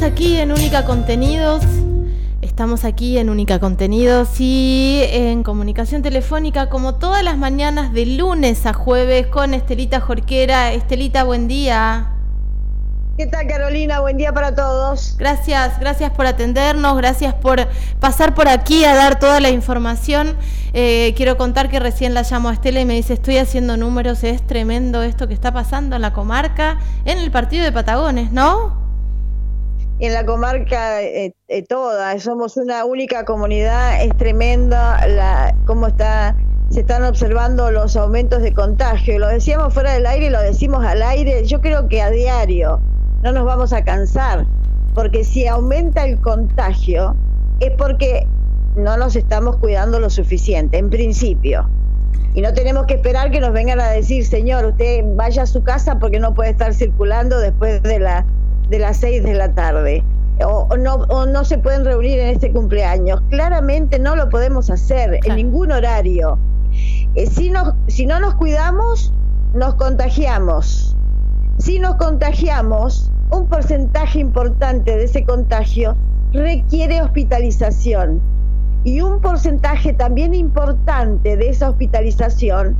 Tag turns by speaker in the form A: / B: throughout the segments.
A: Estamos aquí en Única Contenidos. Estamos aquí en Única Contenidos y en comunicación telefónica como todas las mañanas de lunes a jueves con Estelita Jorquera. Estelita, buen día.
B: ¿Qué tal Carolina? Buen día para todos.
A: Gracias, gracias por atendernos, gracias por pasar por aquí a dar toda la información. Eh, quiero contar que recién la llamo a Estela y me dice, estoy haciendo números, es tremendo esto que está pasando en la comarca, en el partido de Patagones, ¿no?
B: En la comarca eh, eh, toda, somos una única comunidad, es tremenda la, cómo está se están observando los aumentos de contagio. Lo decíamos fuera del aire y lo decimos al aire, yo creo que a diario no nos vamos a cansar, porque si aumenta el contagio es porque no nos estamos cuidando lo suficiente, en principio. Y no tenemos que esperar que nos vengan a decir, señor, usted vaya a su casa porque no puede estar circulando después de, la, de las seis de la tarde. O, no, no se pueden reunir en este cumpleaños. Claramente no lo podemos hacer en ningún horario. Eh, si, si no nos cuidamos, nos contagiamos. Si nos contagiamos, un porcentaje importante de ese contagio requiere hospitalización y un porcentaje también importante de esa hospitalización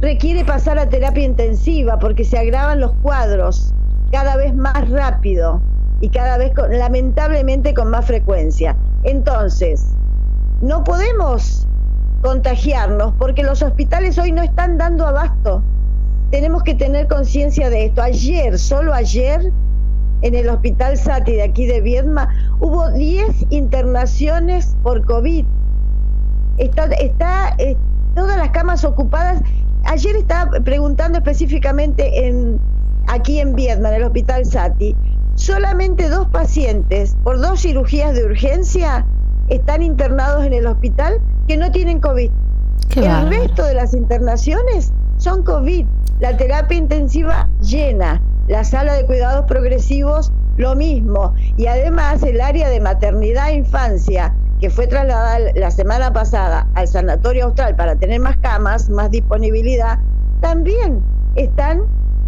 B: requiere pasar a terapia intensiva porque se agravan los cuadros cada vez más rápido y cada vez lamentablemente con más frecuencia. Entonces, no podemos contagiarnos porque los hospitales hoy no están dando abasto tenemos que tener conciencia de esto. Ayer, solo ayer, en el Hospital Sati de aquí de Viedma, hubo 10 internaciones por COVID. Está, está eh, todas las camas ocupadas. Ayer estaba preguntando específicamente en aquí en Viedma, en el Hospital Sati, solamente dos pacientes por dos cirugías de urgencia están internados en el hospital que no tienen COVID. el resto de las internaciones son COVID. La terapia intensiva llena, la sala de cuidados progresivos lo mismo. Y además el área de maternidad e infancia que fue trasladada la semana pasada al Sanatorio Austral para tener más camas, más disponibilidad, también están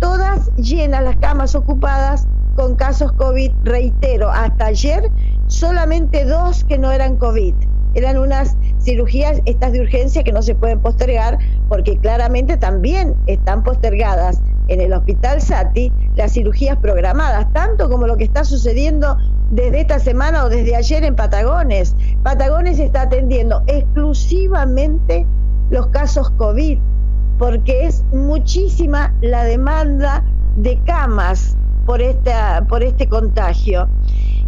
B: todas llenas las camas ocupadas con casos COVID, reitero, hasta ayer solamente dos que no eran COVID eran unas cirugías, estas de urgencia, que no se pueden postergar porque claramente también están postergadas en el Hospital Sati las cirugías programadas, tanto como lo que está sucediendo desde esta semana o desde ayer en Patagones. Patagones está atendiendo exclusivamente los casos COVID, porque es muchísima la demanda de camas por, esta, por este contagio.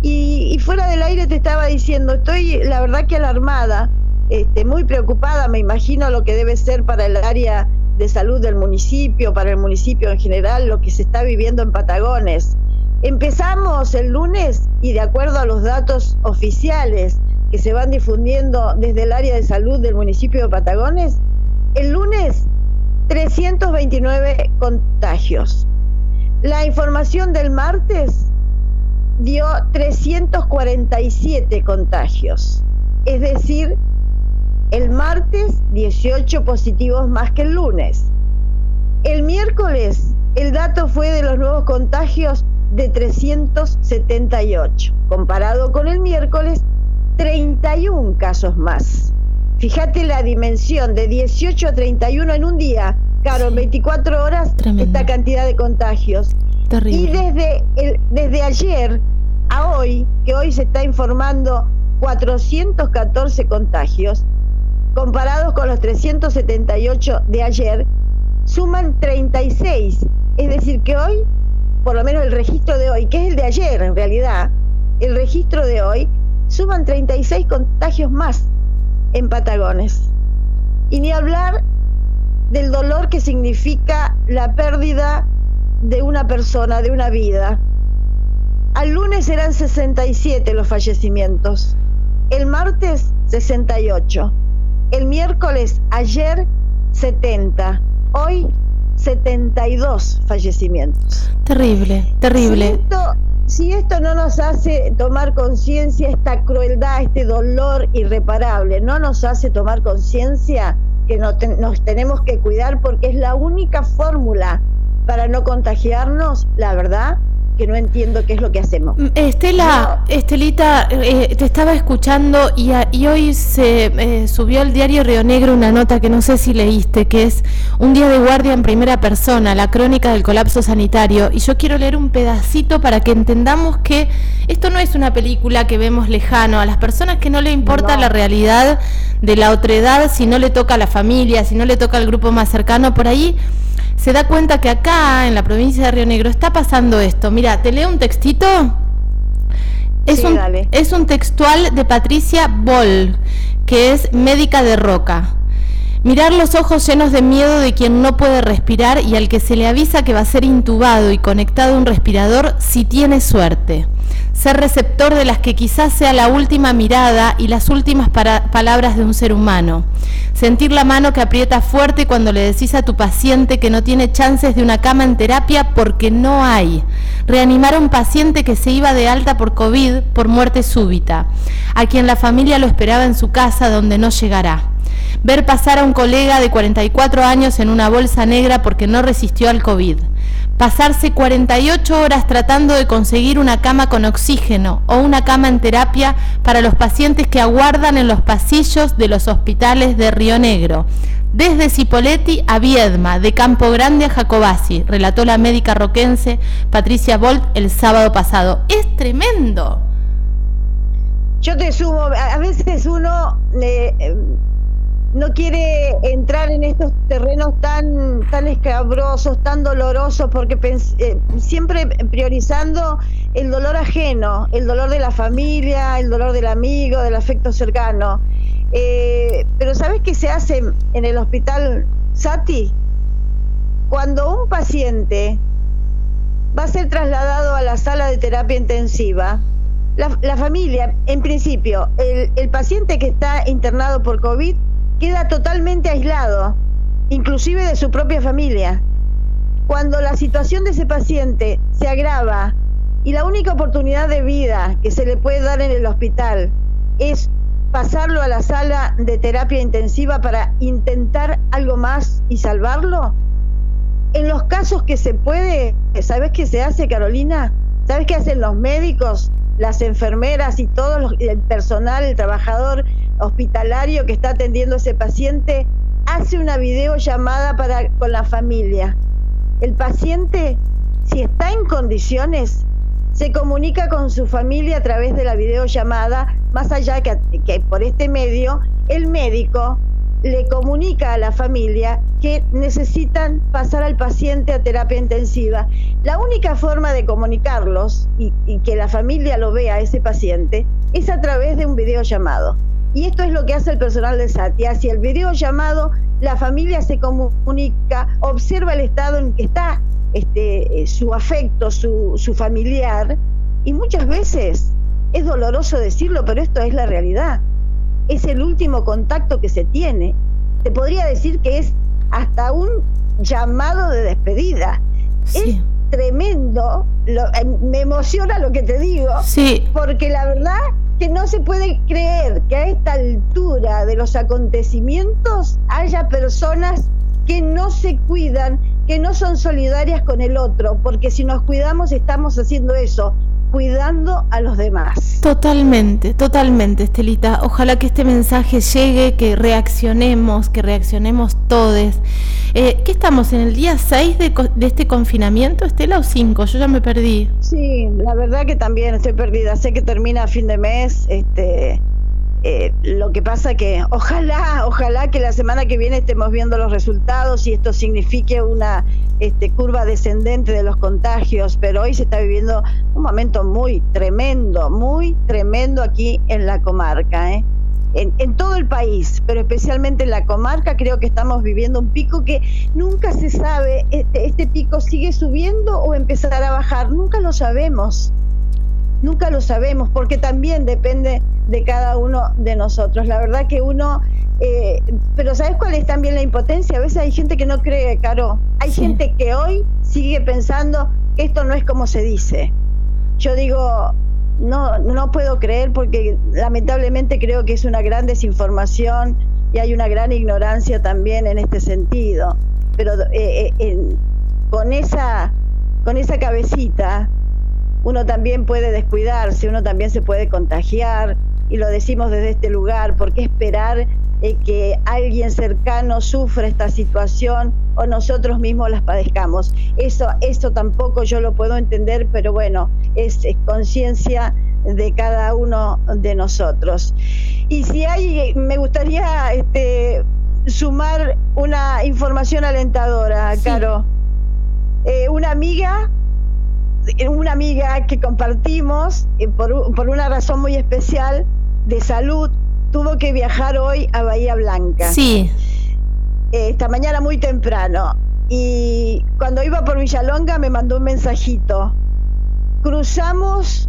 B: Y, fuera del aire te estaba diciendo, estoy la verdad que alarmada, este, muy preocupada, me imagino lo que debe ser para el área de salud del municipio, para el municipio en general, lo que se está viviendo en Patagones. Empezamos el lunes y de acuerdo a los datos oficiales que se van difundiendo desde el área de salud del municipio de Patagones, el lunes 329 contagios. La información del martes dio 347 contagios. Es decir, el martes 18 positivos más que el lunes. El miércoles el dato fue de los nuevos contagios de 378. Comparado con el miércoles, 31 casos más. Fíjate la dimensión de 18 a 31 en un día, claro, en 24 horas, esta cantidad de contagios. Y desde, el, desde ayer a hoy, que hoy se está informando 414 contagios, comparados con los 378 de ayer, suman 36. Es decir, que hoy, por lo menos el registro de hoy, que es el de ayer en realidad, el registro de hoy, suman 36 contagios más en Patagones. Y ni hablar del dolor que significa la pérdida de una persona, de una vida. Al lunes eran 67 los fallecimientos, el martes 68, el miércoles ayer 70, hoy 72 fallecimientos.
A: Terrible, terrible.
B: Si esto no nos hace tomar conciencia, esta crueldad, este dolor irreparable, no nos hace tomar conciencia que nos tenemos que cuidar porque es la única fórmula para no contagiarnos, la verdad, que no entiendo qué es lo que hacemos. Mm,
A: Estela, Estelita, eh, te estaba escuchando y, y hoy se eh, subió al diario Río Negro una nota que no sé si leíste, que es un día de guardia en primera persona, la crónica del colapso sanitario. Y yo quiero leer un pedacito para que entendamos que esto no es una película que vemos lejano. A las personas que no le importa la realidad de la otredad, si no le toca a la familia, si no le toca al grupo más cercano, por ahí se da cuenta que acá, en la provincia de Río Negro, está pasando esto. Mira, te leo un textito. Es, un, es un textual de Patricia Boll, que es médica de Roca. Mirar los ojos llenos de miedo de quien no puede respirar y al que se le avisa que va a ser intubado y conectado a un respirador si tiene suerte. Ser receptor de las que quizás sea la última mirada y las últimas palabras de un ser humano. Sentir la mano que aprieta fuerte cuando le decís a tu paciente que no tiene chances de una cama en terapia porque no hay. Reanimar a un paciente que se iba de alta por COVID por muerte súbita. A quien la familia lo esperaba en su casa donde no llegará ver pasar a un colega de 44 años en una bolsa negra porque no resistió al COVID, pasarse 48 horas tratando de conseguir una cama con oxígeno o una cama en terapia para los pacientes que aguardan en los pasillos de los hospitales de Río Negro, desde Cipoletti a Viedma, de Campo Grande a Jacobasi, relató la médica roquense Patricia Bolt el sábado pasado. Es tremendo.
B: Yo te sumo, a veces uno... Eh, no quiere entrar en estos terrenos tan, tan escabrosos, tan dolorosos, porque eh, siempre priorizando el dolor ajeno, el dolor de la familia, el dolor del amigo, del afecto cercano. Eh, pero ¿sabes qué se hace en el hospital Sati? Cuando un paciente va a ser trasladado a la sala de terapia intensiva, la, familia, en principio, el, el paciente que está internado por COVID queda totalmente aislado, inclusive de su propia familia. Cuando la situación de ese paciente se agrava y la única oportunidad de vida que se le puede dar en el hospital es pasarlo a la sala de terapia intensiva para intentar algo más y salvarlo, en los casos que se puede, ¿sabes qué se hace, Carolina? ¿Sabes qué hacen los médicos, las enfermeras y todo el personal, el trabajador hospitalario que está atendiendo a ese paciente hace una videollamada para, con la familia. El paciente, si está en condiciones, se comunica con su familia a través de la videollamada, más allá que, que por este medio, el médico le comunica a la familia que necesitan pasar al paciente a terapia intensiva. La única forma de comunicarlos y, y que la familia lo vea a ese paciente es a través de un videollamado. Y esto es lo que hace el personal de SATI. Hacia el video llamado, la familia se comunica, observa el estado en que está este, eh, su afecto, su, su familiar, y muchas veces es doloroso decirlo, pero esto es la realidad. Es el último contacto que se tiene. Te podría decir que es hasta un llamado de despedida. Es tremendo, eh, me emociona lo que te digo, sí. porque la verdad que no se puede creer que a esta altura de los acontecimientos haya personas que no se cuidan, que no son solidarias con el otro, porque si nos cuidamos estamos haciendo eso, cuidando a los demás.
A: Totalmente, totalmente, Estelita. Ojalá que este mensaje llegue, que reaccionemos, que reaccionemos todos. Eh, ¿Qué estamos en el día 6 de, de, este confinamiento, Estela, o 5? Yo ya me perdí.
B: Sí, la verdad que también estoy perdida. Sé que termina a fin de mes. Este, eh, lo que pasa que ojalá, ojalá que la semana que viene estemos viendo los resultados y esto signifique una este, curva descendente de los contagios, pero hoy se está viviendo un momento muy tremendo, muy tremendo aquí en la comarca. ¿eh? En, todo el país, pero especialmente en la comarca, creo que estamos viviendo un pico que nunca se sabe, este, este pico sigue subiendo o empezará a bajar, nunca lo sabemos. Nunca lo sabemos porque también depende de cada uno de nosotros. La verdad que uno, eh, pero ¿sabes cuál es también la impotencia? A veces hay gente que no cree, Caro. Hay gente que hoy sigue pensando que esto no es como se dice. Yo digo, no, no puedo creer porque lamentablemente creo que es una gran desinformación y hay una gran ignorancia también en este sentido. Pero eh, eh, con esa con esa cabecita uno también puede descuidarse, uno también se puede contagiar, y lo decimos desde este lugar, ¿por qué esperar eh, que alguien cercano sufra esta situación o nosotros mismos las padezcamos? Eso, eso tampoco yo lo puedo entender, pero bueno, es, conciencia de cada uno de nosotros. Y si hay, me gustaría este, sumar una información alentadora, Caro. Eh, una amiga una amiga que compartimos por, por, una razón muy especial de salud tuvo que viajar hoy a Bahía Blanca.
A: Sí.
B: Esta mañana muy temprano. Y cuando iba por Villalonga me mandó un mensajito. Cruzamos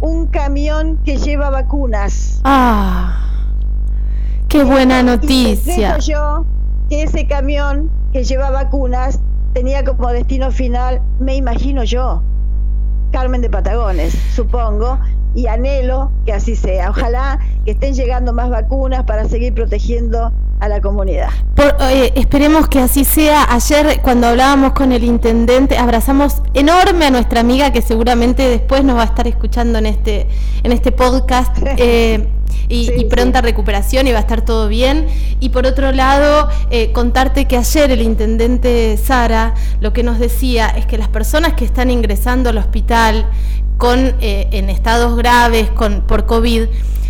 B: un camión que lleva vacunas.
A: Ah, qué buena noticia.
B: Y yo que ese camión que lleva vacunas tenía como destino final, me imagino yo, Carmen de Patagones, supongo, y anhelo que así sea. Ojalá que estén llegando más vacunas para seguir protegiendo a la comunidad.
A: esperemos que así sea. Ayer cuando hablábamos con el intendente, abrazamos enorme a nuestra amiga que seguramente después nos va a estar escuchando en este, en este podcast. Eh, y, pronta recuperación y va a estar todo bien. Y por otro lado, eh, contarte que ayer el intendente Sara lo que nos decía es que las personas que están ingresando al hospital con, eh, en estados graves con, por COVID,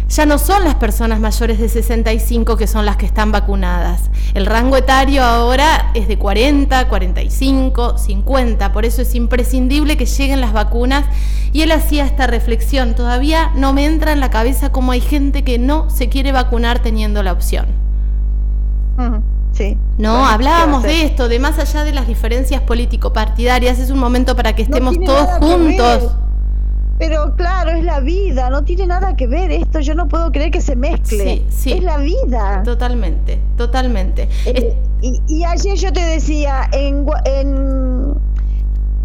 A: ya no son las personas mayores de 65 que son las que están vacunadas. El rango etario ahora es de 40, 45, 50, por eso es imprescindible que lleguen las vacunas. Y él hacía esta reflexión, todavía no me entra en la cabeza cómo hay gente que no se quiere vacunar teniendo la opción.
B: Sí.
A: No, hablábamos de esto, de más allá de las diferencias político-partidarias, es un momento para que estemos todos juntos.
B: Pero claro, es la vida, no tiene nada que ver esto, yo no puedo creer que se mezcle. Sí, Es la vida.
A: Totalmente, totalmente.
B: Eh, y, ayer yo te decía, en, en,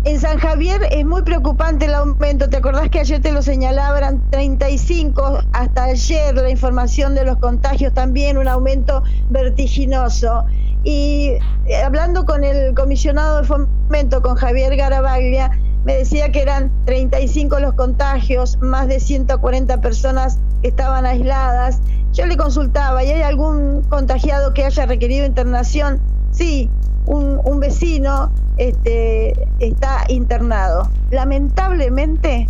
B: en, San Javier es muy preocupante el aumento, ¿te acordás que ayer te lo señalaba? Eran 35, hasta ayer la información de los contagios también, un aumento vertiginoso. Y eh, hablando con el comisionado de fomento, con Javier Garabaglia, me decía que eran 35 los contagios, más de 140 personas estaban aisladas. Yo le consultaba, ¿y hay algún contagiado que haya requerido internación? Sí, un, un vecino este, está internado. Lamentablemente,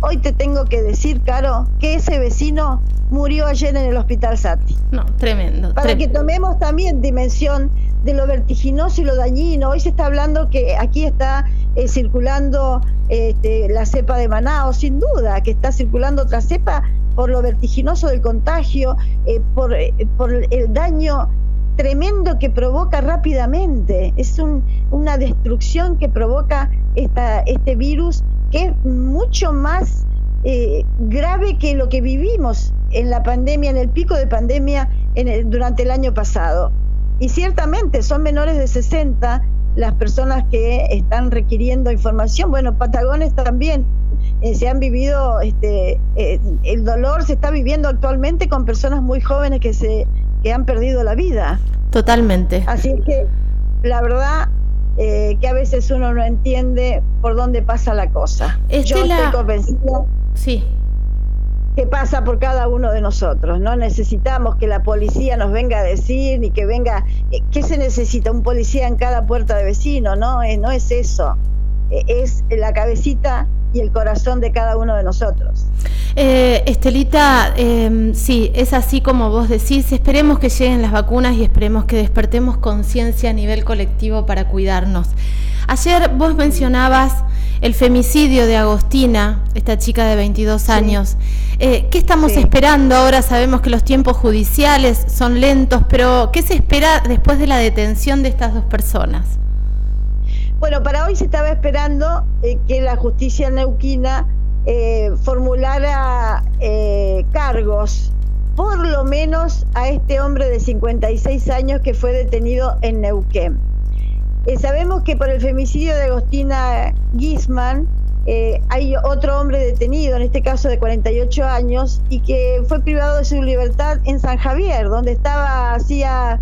B: hoy te tengo que decir, Caro, que ese vecino murió ayer en el hospital Sati.
A: No, tremendo.
B: Para que tomemos también dimensión de lo vertiginoso y lo dañino. Hoy se está hablando que aquí está eh, circulando este, la cepa de Manao, sin duda, que está circulando otra cepa por lo vertiginoso del contagio, eh, por, eh, por, el daño tremendo que provoca rápidamente. Es un, una destrucción que provoca esta, este virus que es mucho más grave que lo que vivimos en la pandemia, en el pico de pandemia en durante el año pasado. Y ciertamente son menores de 60 las personas que están requiriendo información. Bueno, Patagones también eh, se han vivido, este, eh, el dolor se está viviendo actualmente con personas muy jóvenes que se que han perdido la vida.
A: Totalmente.
B: Así es que la verdad eh, que a veces uno no entiende por dónde pasa la cosa. Yo estoy convencida.
A: Sí
B: que pasa por cada uno de nosotros. No necesitamos que la policía nos venga a decir ni que venga. Eh, ¿Qué se necesita? Un policía en cada puerta de vecino, ¿no? Eh, no es eso. Eh, es la cabecita y el corazón de cada uno de nosotros.
A: Estelita, em, sí, es así como vos decís, esperemos que lleguen las vacunas y esperemos que despertemos conciencia a nivel colectivo para cuidarnos. Ayer vos mencionabas el femicidio de Agostina, esta chica de 22 años. Eh, ¿Qué estamos esperando ahora? Sabemos que los tiempos judiciales son lentos, pero ¿qué se espera después de la detención de estas dos personas?
B: Bueno, para hoy se estaba esperando eh, que la justicia neuquina eh, formulara cargos, por lo menos a este hombre de 56 años que fue detenido en Neuquén. Eh, sabemos que por el femicidio de Agostina Gisman eh, hay otro hombre detenido, en este caso de 48 años, y que fue privado de su libertad en San Javier, donde estaba hacía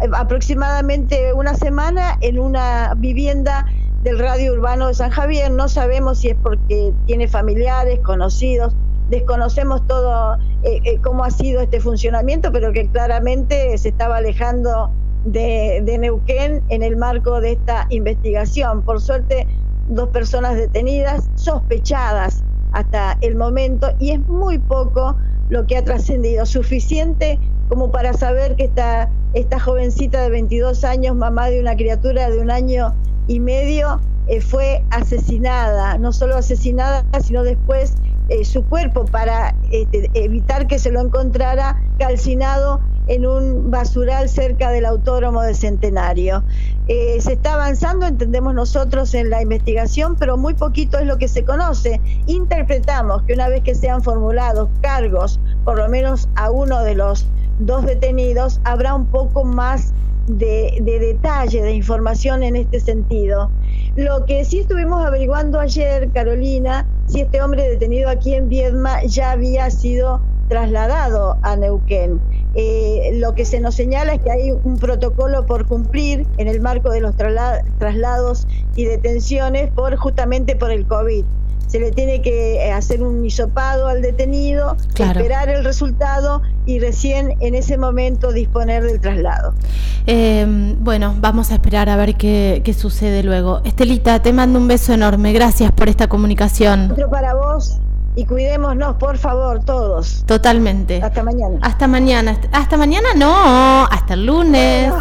B: eh, aproximadamente una semana en una vivienda del radio urbano de San Javier. No sabemos si es porque tiene familiares, conocidos, desconocemos todo eh, eh, cómo ha sido este funcionamiento, pero que claramente se estaba alejando de, Neuquén en el marco de esta investigación. Por suerte, dos personas detenidas, sospechadas hasta el momento, y es muy poco lo que ha trascendido, suficiente como para saber que esta, esta jovencita de 22 años, mamá de una criatura de un año y medio, eh, fue asesinada, no solo asesinada, sino después eh, su cuerpo para este, evitar que se lo encontrara calcinado en un basural cerca del autódromo de Centenario. Eh, se está avanzando, entendemos nosotros, en la investigación, pero muy poquito es lo que se conoce. Interpretamos que una vez que sean formulados cargos, por lo menos a uno de los dos detenidos, habrá un poco más de, detalle, de información en este sentido. Lo que sí estuvimos averiguando ayer, Carolina, si este hombre detenido aquí en Viedma ya había sido trasladado a Neuquén. Eh, lo que se nos señala es que hay un protocolo por cumplir en el marco de los traslados y detenciones por justamente por el COVID se le tiene que eh, hacer un hisopado al detenido, esperar el resultado y recién en ese momento disponer del traslado.
A: Em, bueno, vamos a esperar a ver qué, sucede luego. Estelita, te mando un beso enorme. Gracias por esta comunicación.
B: Otro para vos y cuidémonos, por favor, todos.
A: Totalmente.
B: Hasta mañana.
A: Hasta mañana. Hasta mañana no, hasta el lunes.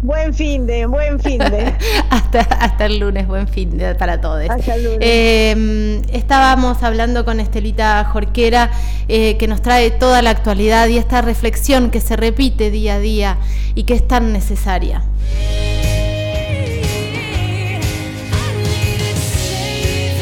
B: Buen fin de, buen fin de.
A: hasta, hasta el lunes, buen fin de para todos.
B: Hasta el lunes.
A: Eh, estábamos hablando con Estelita Jorquera, eh, que nos trae toda la actualidad y esta reflexión que se repite día a día y que es tan necesaria.